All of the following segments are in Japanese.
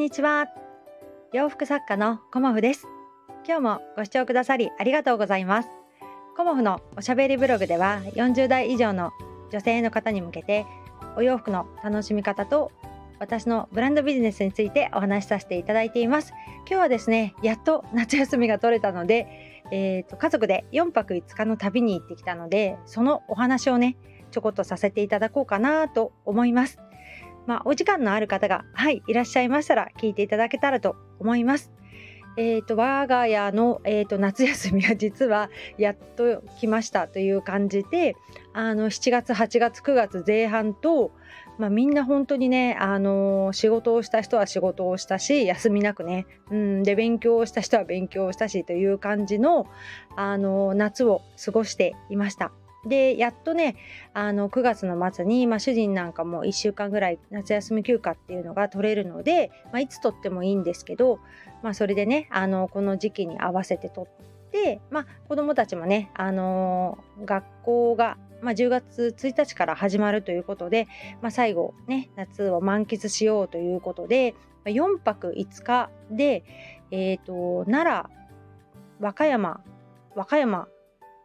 にちは。洋服作家のコモフです。今日もご視聴くださりありがとうございます。コモフのおしゃべりブログでは40代以上の女性の方に向けてお洋服の楽しみ方と私のブランドビジネスについてお話しさせていただいています。今日はですねやっと夏休みが取れたので、えーと、家族で4泊5日の旅に行ってきたのでそのお話をねちょこっとさせていただこうかなと思います。まあ、お時間のある方が、はい、いらっしゃいましたら聞いていただけたらと思います。えーと、我が家の、えーと、夏休みは実はやっと来ましたという感じであの7月8月9月前半と、まあ、みんな本当にね、あの仕事をした人は仕事をしたし休みなくね、うん、で勉強をした人は勉強をしたしという感じの、あの夏を過ごしていました。でやっとねあの9月の末に、まあ、主人なんかも1週間ぐらい夏休み休暇っていうのが取れるので、まあ、いつ取ってもいいんですけど、まあ、それでねあのこの時期に合わせて取って、まあ、子どもたちもね、あの、学校が、まあ、10月1日から始まるということで、まあ、最後ね夏を満喫しようということで4泊5日で、えーと奈良和歌山和歌山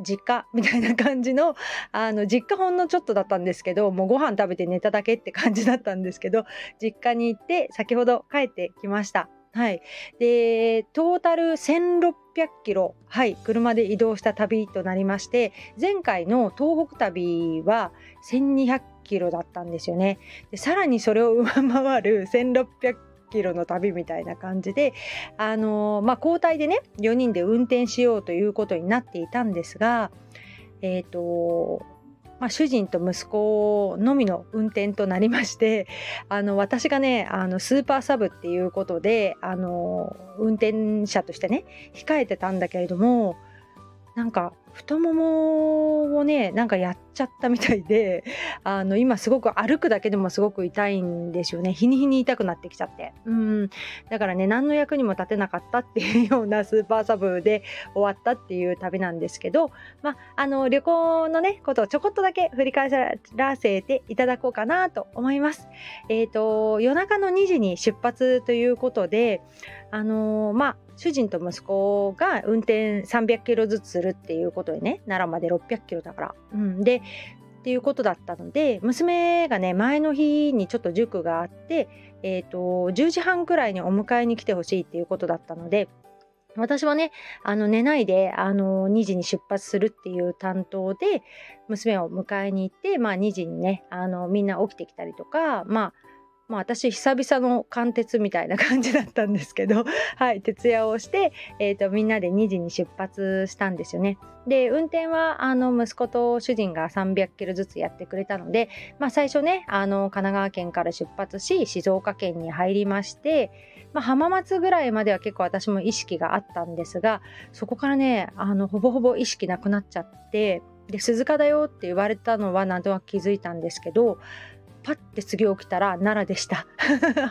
実家みたいな感じの あの実家ほんのちょっとだったんですけどもうご飯食べて寝ただけって感じだったんですけど実家に行って先ほど帰ってきました。はい、でトータル1600キロ、はい、車で移動した旅となりまして前回の東北旅は1200キロだったんですよねでさらにそれを上回る1600キロの旅みたいな感じで、あのまあ、交代でね4人で運転しようということになっていたんですが、えーとまあ、主人と息子のみの運転となりましてあの私がねあのスーパーサブっていうことであの運転者としてね控えてたんだけれどもなんか太ももをねなんかやっちゃったみたいで あの今すごく歩くだけでもすごく痛いんですよね。日に日に痛くなってきちゃって。うん。だからね何の役にも立てなかったっていうような スーパーサブで終わったっていう旅なんですけどまああの旅行のねことをちょこっとだけ振り返らせていただこうかなと思います。えっ、ー、と夜中の2時に出発ということであの、まあ主人と息子が運転300キロずつするっていうことでね奈良まで600キロだから。うん、でっていうことだったので娘がね前の日にちょっと塾があって、えーと、10時半くらいにお迎えに来てほしいっていうことだったので私はねあの寝ないであの2時に出発するっていう担当で娘を迎えに行って、まあ、2時にねあのみんな起きてきたりとかまあまあ、私久々の貫徹みたいな感じだったんですけど、はい、徹夜をして、えーと、みんなで2時に出発したんですよね。で運転はあの息子と主人が300キロずつやってくれたので、まあ、最初ねあの神奈川県から出発し静岡県に入りまして、まあ、浜松ぐらいまでは結構私も意識があったんですがそこからねあのほぼほぼ意識なくなっちゃってで鈴鹿だよって言われたのはなんとなく気づいたんですけどパッて次起きたら奈良でした。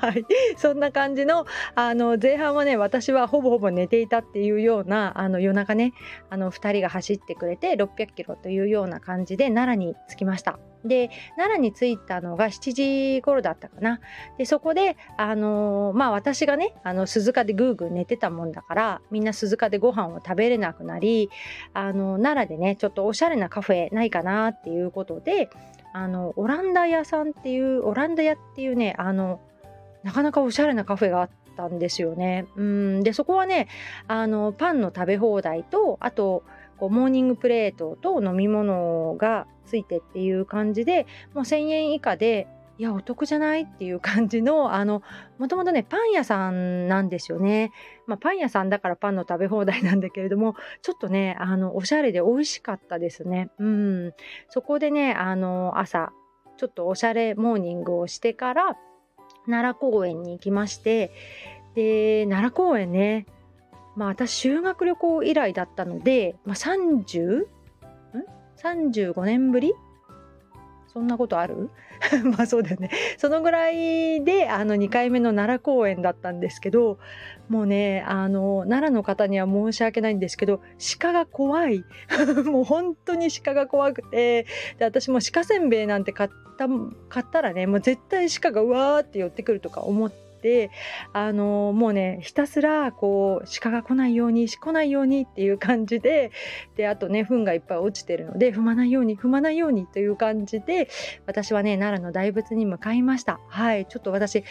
はい、そんな感じのあの前半はね私はほぼほぼ寝ていたっていうようなあの夜中ねあの2人が走ってくれて600キロというような感じで奈良に着きました。で奈良に着いたのが7時頃だったかなでそこであのまあ私がねあの鈴鹿でぐーぐー寝てたもんだからみんな鈴鹿でご飯を食べれなくなりあの奈良でねちょっとおしゃれなカフェないかなっていうことであのオランダ屋さんっていうオランダ屋っていうねあのなかなかおしゃれなカフェがあったんですよね。うんでそこはねあのパンの食べ放題とあとこうモーニングプレートと飲み物がついてっていう感じでもう1,000円以下でいやお得じゃない？っていう感じのあのもともとねパン屋さんなんですよね、まあ、パン屋さんだからパンの食べ放題なんだけれどもちょっとねあのおしゃれで美味しかったですね。うん。そこでねあの朝ちょっとおしゃれモーニングをしてから奈良公園に行きましてで奈良公園ねまあ私修学旅行以来だったので、まあ、30? ん？35年ぶりそんなことある？まあそうだよねそのぐらいであの2回目の奈良公演だったんですけどもうねあの奈良の方には申し訳ないんですけど鹿が怖い もう本当に鹿が怖くてで私も鹿せんべいなんて買った買ったらねもう絶対鹿がうわーって寄ってくるとか思って。てあのもうねひたすらこう鹿が来ないように来ないようにっていう感じでであとね糞がいっぱい落ちてるので踏まないように踏まないようにという感じで私はね奈良の大仏に向かいました。はい。ちょっと私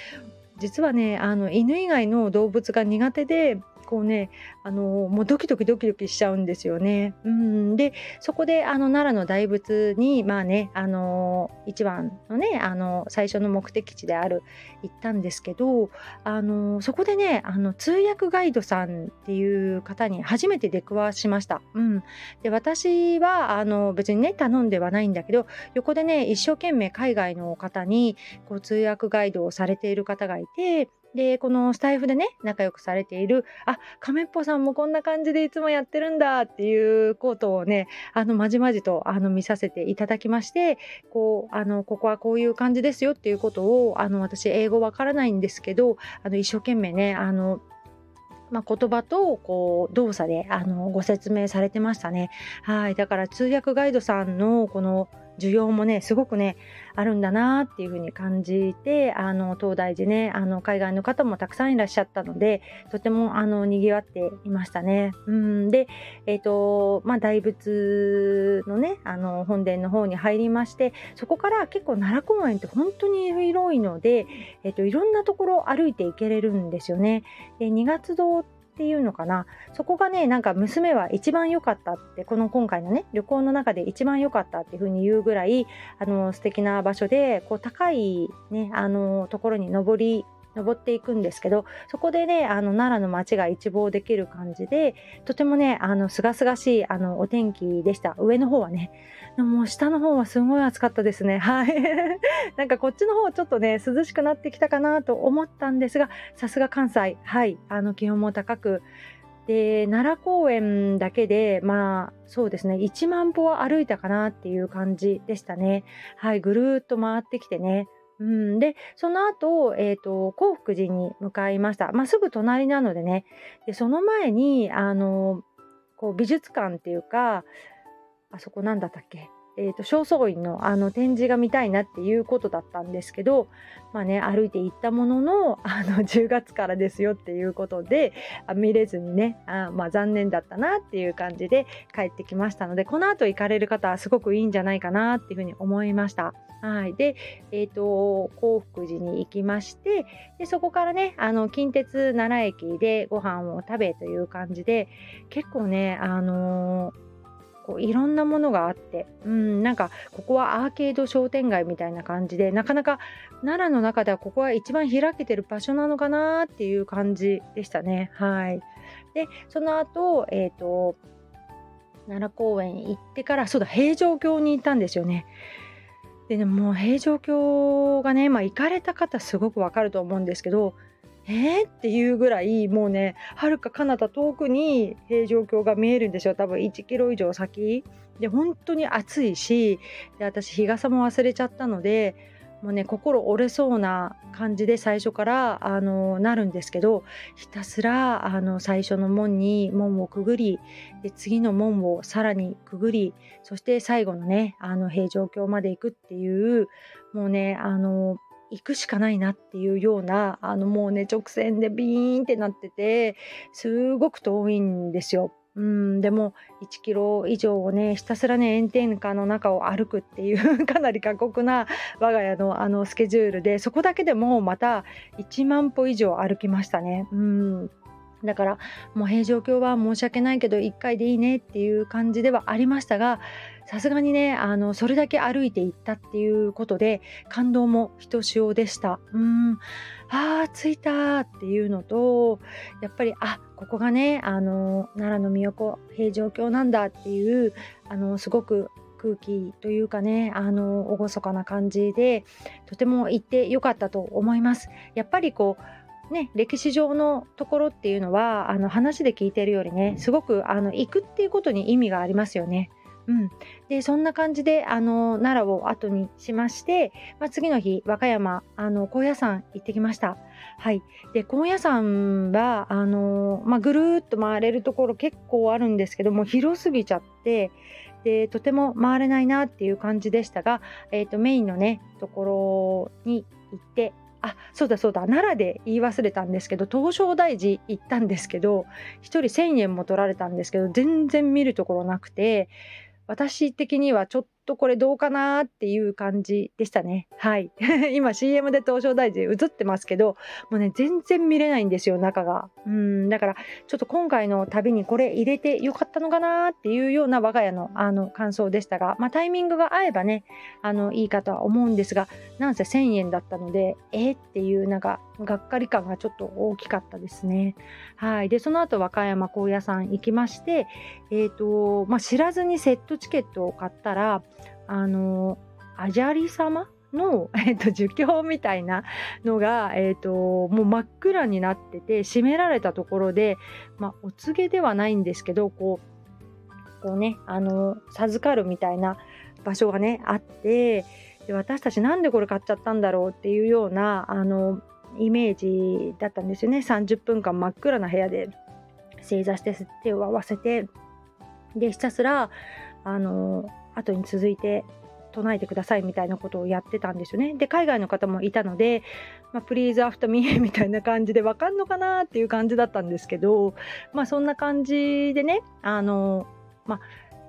実はねあの犬以外の動物が苦手でこうねあのもうドキドキドキドキしちゃうんですよね。うんでそこであの奈良の大仏にまあねあの一番のねあの最初の目的地である行ったんですけどあのそこでねあの通訳ガイドさんっていう方に初めて出くわしました。うん、で私はあの別にね頼んではないんだけど横でね一生懸命海外の方にこう通訳ガイドをされている方がいてで、このスタイフでね、仲良くされている、あ、亀っぽさんもこんな感じでいつもやってるんだっていうことをね、あの、まじまじと、あの、見させていただきまして、こう、あの、ここはこういう感じですよっていうことを、あの、私、英語わからないんですけど、あの、一生懸命ね、あの、まあ、言葉とこう動作であのご説明されてましたね。はいだから通訳ガイドさんのこの需要もねすごくねあるんだなっていうふうに感じてあの東大寺ねあの海外の方もたくさんいらっしゃったのでとてもあの賑わっていましたね。うんで、えーとまあ、大仏のねあの本殿の方に入りましてそこから結構奈良公園って本当に広いので、えーと、いろんなところ歩いていけれるんですよね。で2月堂っていうのかな。そこがねなんか娘は一番良かったってこの今回のね旅行の中で一番良かったっていうふうに言うぐらいあの素敵な場所でこう高いねあのところに登り登っていくんですけどそこでねあの奈良の街が一望できる感じでとてもねあの清々しいあのお天気でした。上の方はねでも下の方はすごい暑かったですね。はい。なんかこっちの方ちょっとね涼しくなってきたかなと思ったんですがさすが関西。はい。あの気温も高く。で奈良公園だけでまあそうですね1万歩は歩いたかなっていう感じでしたね。はい。ぐるーっと回ってきてね。うん、でその後、えーと、興福寺に向かいました、まあ、すぐ隣なのでね。でその前にあのこう美術館っていうかあそこなんだったっけ？えーと、正倉院のあの展示が見たいなっていうことだったんですけど、まあね、歩いて行ったもののあの 10月からですよっていうことで見れずにねあ、まあ、残念だったなっていう感じで帰ってきましたのでこの後行かれる方はすごくいいんじゃないかなっていうふうに思いました。はい、で、えーと、幸福寺に行きましてでそこからねあの近鉄奈良駅でご飯を食べという感じで結構ねあのーこういろんなものがあってうんなんかここはアーケード商店街みたいな感じでなかなか奈良の中ではここは一番開けてる場所なのかなっていう感じでしたね。はい。でその後えっ、ー、と奈良公園行ってからそうだ平城京に行ったんですよね。でねもう平城京がねまあ行かれた方すごくわかると思うんですけどえー、っていうぐらいもうねはるか彼方遠くに平城京が見えるんですよ。多分1キロ以上先。で本当に暑いしで私日傘も忘れちゃったのでもうね心折れそうな感じで最初からあのなるんですけどひたすらあの最初の門に門をくぐりで次の門をさらにくぐりそして最後のねあの平城京まで行くっていうもうねあの行くしかないなっていうようなあのもうね直線でビーンってなっててすごく遠いんですよ。うんでも1キロ以上をねひたすらね炎天下の中を歩くっていう かなり過酷な我が家のあのスケジュールでそこだけでもまた1万歩以上歩きましたね。うんだからもう平常況は申し訳ないけど1回でいいねっていう感じではありましたがさすがにねあのそれだけ歩いていったっていうことで感動もひとしおでした。うん。あー着いたっていうのとやっぱりあここがねあの奈良の都平城京なんだっていうあのすごく空気というかねあの厳かな感じでとても行ってよかったと思います。やっぱりこうね、歴史上のところっていうのはあの話で聞いてるよりねすごくあの行くっていうことに意味がありますよね。うん、でそんな感じであの奈良を後にしまして、まあ、次の日和歌山あの高野山行ってきました。はい、で高野山はあの、まあ、ぐるっと回れるところ結構あるんですけども広すぎちゃってでとても回れないなっていう感じでしたが、えーとメインのねところに行ってあそうだそうだ奈良で言い忘れたんですけど東照大寺行ったんですけど1人1,000円も取られたんですけど全然見るところなくて私的にはちょっとこれどうかなっていう感じでしたね。はい。今 CM で東証大臣映ってますけど、もうね、全然見れないんですよ、中が。うん、だから、ちょっと今回の旅にこれ入れてよかったのかなっていうような我が家のあの感想でしたが、まあタイミングが合えばね、あの、いいかとは思うんですが、なんせ1000円だったので、え、っていうなんか、がっかり感がちょっと大きかったですね。はい。で、その後、和歌山高野山行きまして、えっ、ー、と、まあ知らずにセットチケットを買ったら、あのアジャリ様の、えーと、儒教みたいなのが、えーと、もう真っ暗になってて閉められたところで、まあ、お告げではないんですけどこうこうねあの授かるみたいな場所がねあってで私たちなんでこれ買っちゃったんだろうっていうようなあのイメージだったんですよね。30分間真っ暗な部屋で正座して手を合わせてでひたすらあの後に続いて唱えてくださいみたいなことをやってたんですよね。で海外の方もいたので「まあ、プリーズアフターミー」みたいな感じで分かんのかなっていう感じだったんですけどまあそんな感じでねあのまあ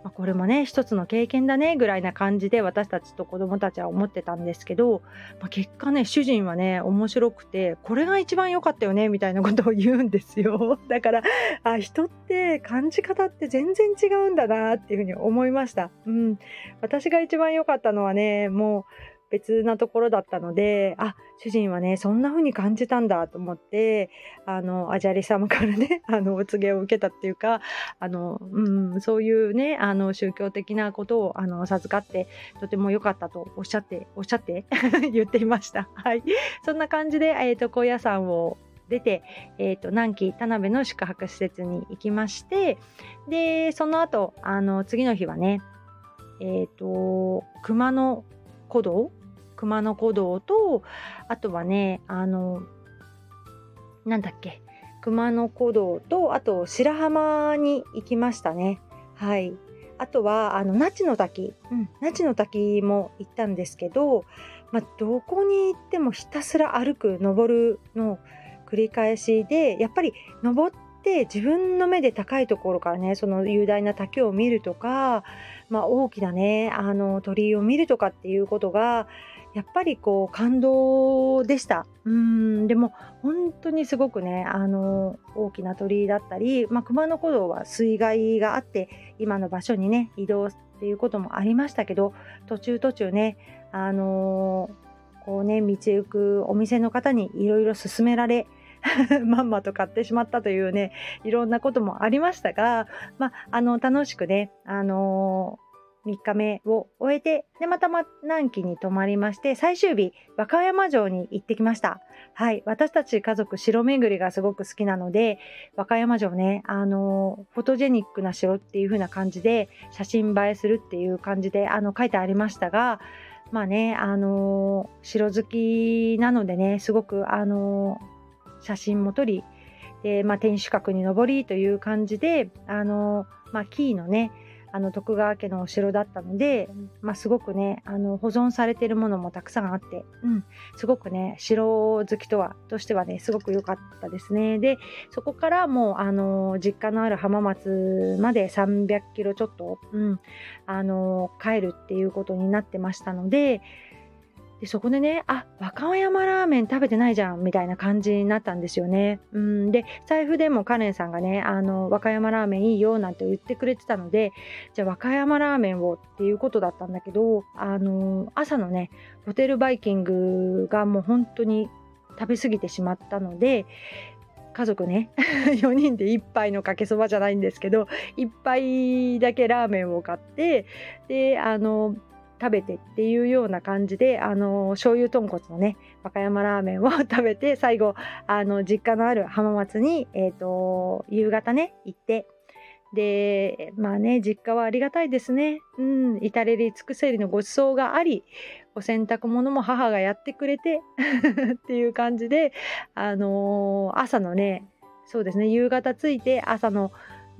まあ、これもね一つの経験だねぐらいな感じで私たちと子供たちは思ってたんですけど、まあ、結果ね主人はね面白くてこれが一番良かったよねみたいなことを言うんですよ だからあ人って感じ方って全然違うんだなっていうふうに思いました。うん、私が一番良かったのはねもう別なところだったのであ主人はねそんな風に感じたんだと思ってあのアジャリ様からね あのお告げを受けたっていうかあの、うん、そういうねあの宗教的なことをあの授かってとても良かったとおっしゃっておっしゃって 言っていました。はい、そんな感じで、えーと、高野山を出て、えーと、南紀田辺の宿泊施設に行きましてでその後あの次の日はねえっ、ー、と熊野古道熊野古道とあとはねあのなんだっけ熊野古道とあと白浜に行きましたね。はい。あとはあの那智の滝、うん、那智の滝も行ったんですけど、まあ、どこに行ってもひたすら歩く登るの繰り返しでやっぱり登って自分の目で高いところからねその雄大な滝を見るとか、まあ、大きなねあの鳥居を見るとかっていうことがやっぱりこう感動でした。うんでも本当にすごくねあの大きな鳥居だったり、まあ、熊野古道は水害があって今の場所にね移動っていうこともありましたけど途中途中ねあのこうね道行くお店の方にいろいろ勧められ まんまと買ってしまったというねいろんなこともありましたが、まあ、あの楽しくね、あの3日目を終えて、で、また南紀に泊まりまして、最終日、和歌山城に行ってきました。はい。私たち家族、城巡りがすごく好きなので、和歌山城ね、あの、フォトジェニックな城っていう風な感じで、写真映えするっていう感じで、あの、書いてありましたが、まあね、あの、城好きなのでね、すごく、あの、写真も撮り、で、まあ、天守閣に登りという感じで、あの、まあ、キーのね、あの徳川家のお城だったので、まあ、すごくねあの保存されているものもたくさんあって、うん、すごくね城好きとはとしてはねすごく良かったですね。でそこからもうあの実家のある浜松まで300キロちょっと、うん、あの帰るっていうことになってましたのででそこでねあ和歌山ラーメン食べてないじゃんみたいな感じになったんですよね。うんで財布でもカレンさんがねあの和歌山ラーメンいいよなんて言ってくれてたのでじゃあ和歌山ラーメンをっていうことだったんだけどあの朝のねホテルバイキングがもう本当に食べ過ぎてしまったので家族ね 4人で1杯のかけそばじゃないんですけど1杯だけラーメンを買ってであの食べてっていうような感じであの醤油豚骨のね和歌山ラーメンを 食べて最後あの実家のある浜松に、えーと、夕方ね行ってでまあね実家はありがたいですね。うん至れり尽くせりのご馳走がありお洗濯物も母がやってくれて っていう感じであのー、朝のねそうですね夕方着いて朝の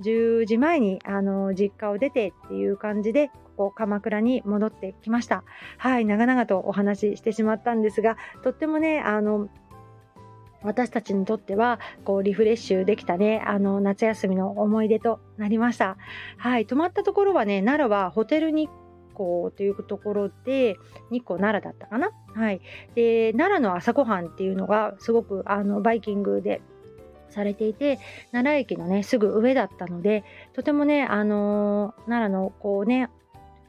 10時前にあの実家を出てっていう感じでこ鎌倉に戻ってきました。はい長々とお話ししてしまったんですがとってもねあの私たちにとってはこうリフレッシュできたねあの夏休みの思い出となりました。はい泊まったところはね奈良はホテル日光というところで日光奈良だったかな。はいで奈良の朝ごはんっていうのがすごくあのバイキングでされていて奈良駅のねすぐ上だったのでとてもねあのー、奈良のこうね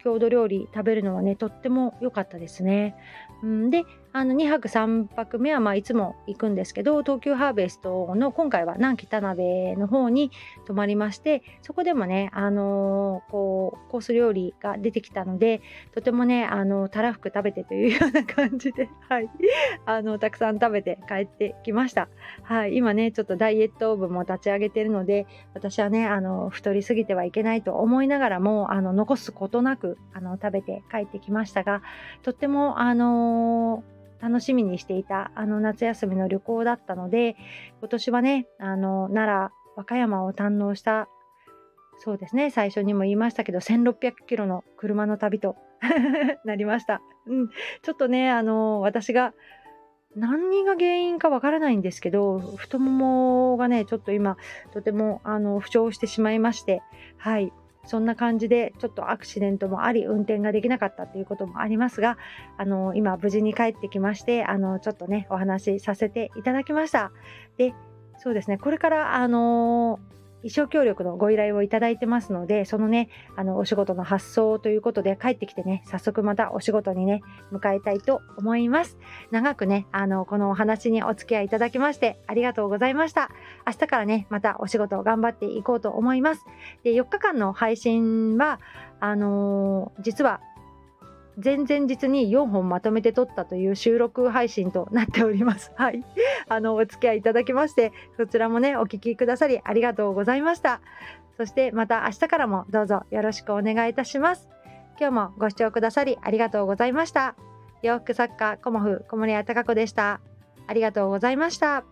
郷土料理食べるのはねとっても良かったですね。うん、であの2泊3泊目はまあいつも行くんですけど東急ハーベストの今回は南北鍋の方に泊まりましてそこでもね、あのー、こうコース料理が出てきたのでとてもねあのたらふく食べてというような感じで、はい、あのたくさん食べて帰ってきました、はい、今ねちょっとダイエット部も立ち上げてるので私はねあの太りすぎてはいけないと思いながらもあの残すことなくあの食べて帰ってきましたがとってもあのー楽しみにしていたあの夏休みの旅行だったので今年はねあの奈良和歌山を堪能したそうですね最初にも言いましたけど1600キロの車の旅と なりました、うん、ちょっとねあの私が何が原因かわからないんですけど太ももがねちょっと今とてもあの負傷してしまいましてはい。そんな感じでちょっとアクシデントもあり運転ができなかったということもありますがあの今無事に帰ってきましてあのちょっとねお話しさせていただきました。でそうですね。これからあの衣装協力のご依頼をいただいてますので、そのね、あの、お仕事の発送ということで帰ってきてね、早速またお仕事にね、迎えたいと思います。長くね、あの、このお話にお付き合いいただきまして、ありがとうございました。明日からね、またお仕事を頑張っていこうと思います。で、4日間の配信は、あのー、実は前々日に4本まとめて撮ったという収録配信となっております。はい。あの、お付き合いいただきまして、そちらもね、お聴きくださりありがとうございました。そしてまた明日からもどうぞよろしくお願いいたします。今日もご視聴くださりありがとうございました。洋服作家、コモフ、小森屋隆子でした。ありがとうございました。